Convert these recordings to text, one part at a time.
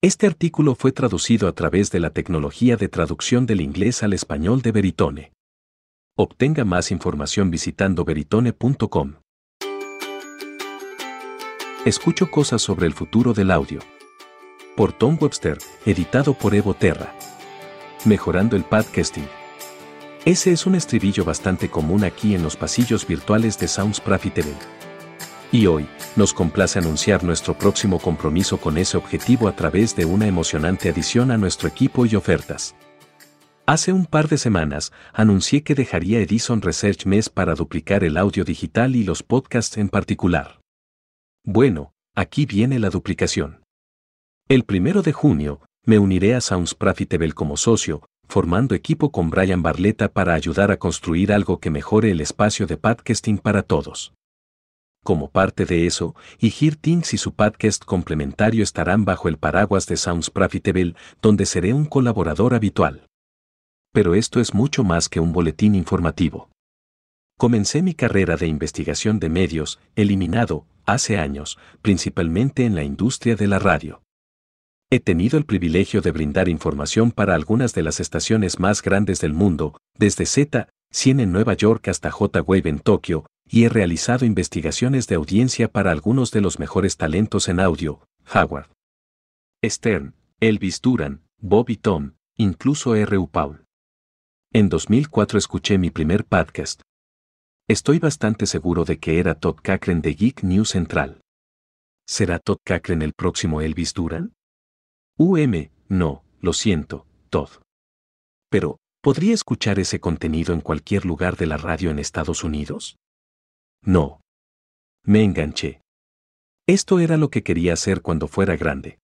Este artículo fue traducido a través de la tecnología de traducción del inglés al español de Veritone. Obtenga más información visitando veritone.com. Escucho cosas sobre el futuro del audio. Por Tom Webster, editado por Evo Terra. Mejorando el podcasting. Ese es un estribillo bastante común aquí en los pasillos virtuales de Sounds Profitable. Y hoy, nos complace anunciar nuestro próximo compromiso con ese objetivo a través de una emocionante adición a nuestro equipo y ofertas. Hace un par de semanas, anuncié que dejaría Edison Research Mes para duplicar el audio digital y los podcasts en particular. Bueno, aquí viene la duplicación. El primero de junio, me uniré a Sounds Profitable como socio, formando equipo con Brian Barletta para ayudar a construir algo que mejore el espacio de podcasting para todos. Como parte de eso, y Things y su podcast complementario estarán bajo el paraguas de Sounds Profitable, donde seré un colaborador habitual. Pero esto es mucho más que un boletín informativo. Comencé mi carrera de investigación de medios, eliminado, hace años, principalmente en la industria de la radio. He tenido el privilegio de brindar información para algunas de las estaciones más grandes del mundo, desde Z, 100 en Nueva York hasta J-Wave en Tokio, y he realizado investigaciones de audiencia para algunos de los mejores talentos en audio, Howard. Stern, Elvis Duran, Bobby Tom, incluso R.U. Paul. En 2004 escuché mi primer podcast. Estoy bastante seguro de que era Todd Cochran de Geek News Central. ¿Será Todd Cochran el próximo Elvis Duran? UM, no, lo siento, Todd. Pero, ¿podría escuchar ese contenido en cualquier lugar de la radio en Estados Unidos? No. Me enganché. Esto era lo que quería hacer cuando fuera grande.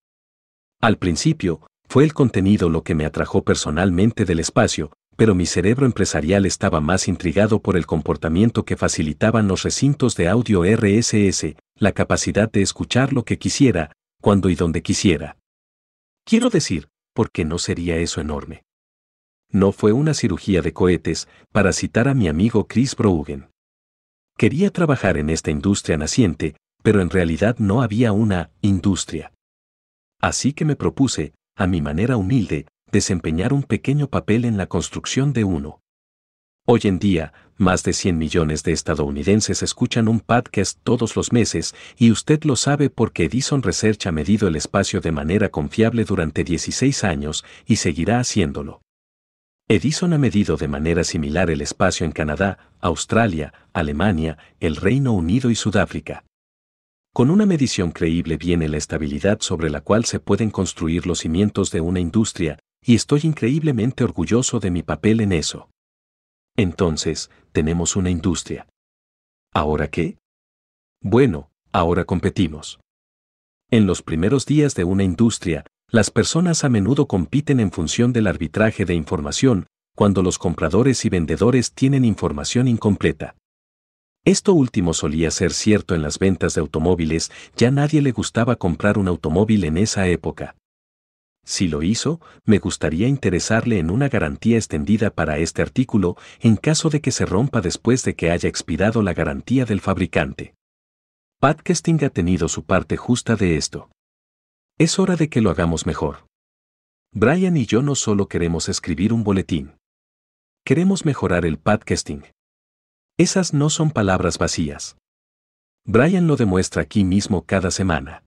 Al principio, fue el contenido lo que me atrajo personalmente del espacio, pero mi cerebro empresarial estaba más intrigado por el comportamiento que facilitaban los recintos de audio RSS, la capacidad de escuchar lo que quisiera, cuando y donde quisiera. Quiero decir, ¿por qué no sería eso enorme? No fue una cirugía de cohetes, para citar a mi amigo Chris Broughen. Quería trabajar en esta industria naciente, pero en realidad no había una industria. Así que me propuse, a mi manera humilde, desempeñar un pequeño papel en la construcción de uno. Hoy en día, más de 100 millones de estadounidenses escuchan un podcast todos los meses y usted lo sabe porque Edison Research ha medido el espacio de manera confiable durante 16 años y seguirá haciéndolo. Edison ha medido de manera similar el espacio en Canadá, Australia, Alemania, el Reino Unido y Sudáfrica. Con una medición creíble viene la estabilidad sobre la cual se pueden construir los cimientos de una industria, y estoy increíblemente orgulloso de mi papel en eso. Entonces, tenemos una industria. ¿Ahora qué? Bueno, ahora competimos. En los primeros días de una industria, las personas a menudo compiten en función del arbitraje de información, cuando los compradores y vendedores tienen información incompleta. Esto último solía ser cierto en las ventas de automóviles, ya nadie le gustaba comprar un automóvil en esa época. Si lo hizo, me gustaría interesarle en una garantía extendida para este artículo en caso de que se rompa después de que haya expirado la garantía del fabricante. Podcasting ha tenido su parte justa de esto. Es hora de que lo hagamos mejor. Brian y yo no solo queremos escribir un boletín. Queremos mejorar el podcasting. Esas no son palabras vacías. Brian lo demuestra aquí mismo cada semana.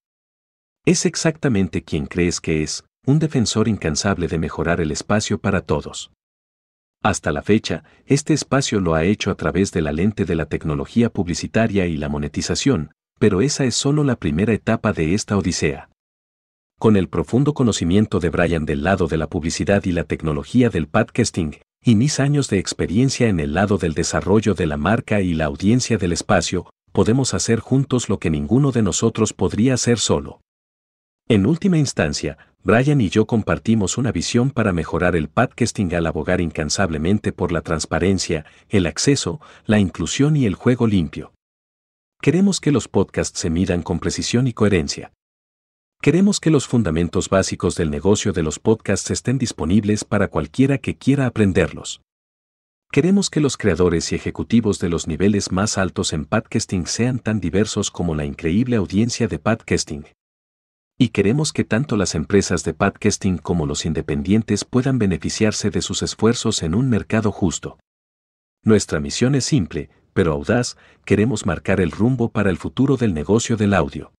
Es exactamente quien crees que es, un defensor incansable de mejorar el espacio para todos. Hasta la fecha, este espacio lo ha hecho a través de la lente de la tecnología publicitaria y la monetización, pero esa es solo la primera etapa de esta odisea. Con el profundo conocimiento de Brian del lado de la publicidad y la tecnología del podcasting, y mis años de experiencia en el lado del desarrollo de la marca y la audiencia del espacio, podemos hacer juntos lo que ninguno de nosotros podría hacer solo. En última instancia, Brian y yo compartimos una visión para mejorar el podcasting al abogar incansablemente por la transparencia, el acceso, la inclusión y el juego limpio. Queremos que los podcasts se midan con precisión y coherencia. Queremos que los fundamentos básicos del negocio de los podcasts estén disponibles para cualquiera que quiera aprenderlos. Queremos que los creadores y ejecutivos de los niveles más altos en podcasting sean tan diversos como la increíble audiencia de podcasting. Y queremos que tanto las empresas de podcasting como los independientes puedan beneficiarse de sus esfuerzos en un mercado justo. Nuestra misión es simple, pero audaz, queremos marcar el rumbo para el futuro del negocio del audio.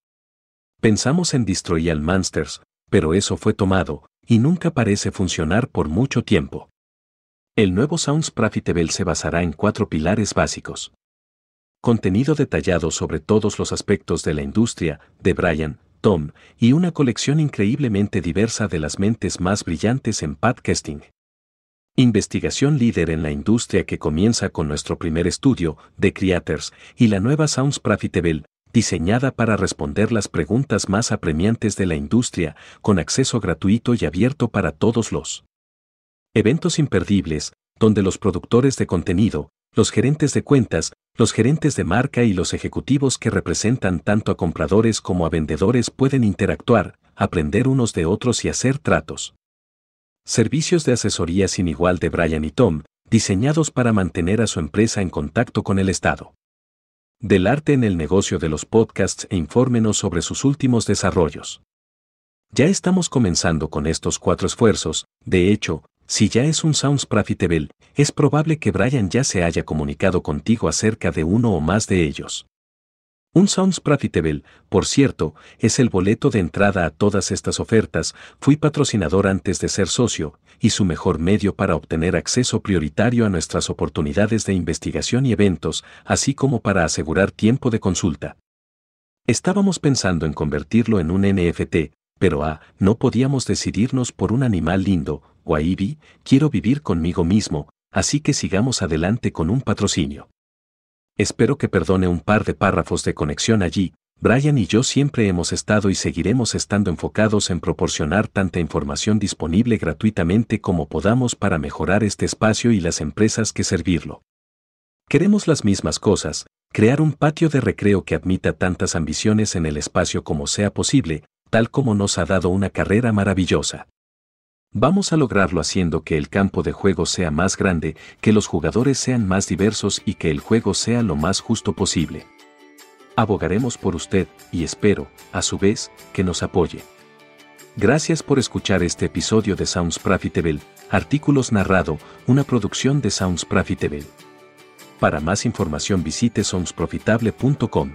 Pensamos en Destroy Monsters, pero eso fue tomado, y nunca parece funcionar por mucho tiempo. El nuevo Sounds Profitable se basará en cuatro pilares básicos. Contenido detallado sobre todos los aspectos de la industria, de Brian, Tom, y una colección increíblemente diversa de las mentes más brillantes en podcasting. Investigación líder en la industria que comienza con nuestro primer estudio, The Creators, y la nueva Sounds Profitable, diseñada para responder las preguntas más apremiantes de la industria, con acceso gratuito y abierto para todos los eventos imperdibles, donde los productores de contenido, los gerentes de cuentas, los gerentes de marca y los ejecutivos que representan tanto a compradores como a vendedores pueden interactuar, aprender unos de otros y hacer tratos. Servicios de asesoría sin igual de Brian y Tom, diseñados para mantener a su empresa en contacto con el Estado. Del arte en el negocio de los podcasts e infórmenos sobre sus últimos desarrollos. Ya estamos comenzando con estos cuatro esfuerzos, de hecho, si ya es un Sounds Profitable, es probable que Brian ya se haya comunicado contigo acerca de uno o más de ellos. Un Sounds Profitable, por cierto, es el boleto de entrada a todas estas ofertas, fui patrocinador antes de ser socio, y su mejor medio para obtener acceso prioritario a nuestras oportunidades de investigación y eventos, así como para asegurar tiempo de consulta. Estábamos pensando en convertirlo en un NFT, pero ah, no podíamos decidirnos por un animal lindo, Waibi, quiero vivir conmigo mismo, así que sigamos adelante con un patrocinio. Espero que perdone un par de párrafos de conexión allí, Brian y yo siempre hemos estado y seguiremos estando enfocados en proporcionar tanta información disponible gratuitamente como podamos para mejorar este espacio y las empresas que servirlo. Queremos las mismas cosas, crear un patio de recreo que admita tantas ambiciones en el espacio como sea posible, tal como nos ha dado una carrera maravillosa. Vamos a lograrlo haciendo que el campo de juego sea más grande, que los jugadores sean más diversos y que el juego sea lo más justo posible. Abogaremos por usted y espero, a su vez, que nos apoye. Gracias por escuchar este episodio de Sounds Profitable, artículos narrado, una producción de Sounds Profitable. Para más información visite soundsprofitable.com.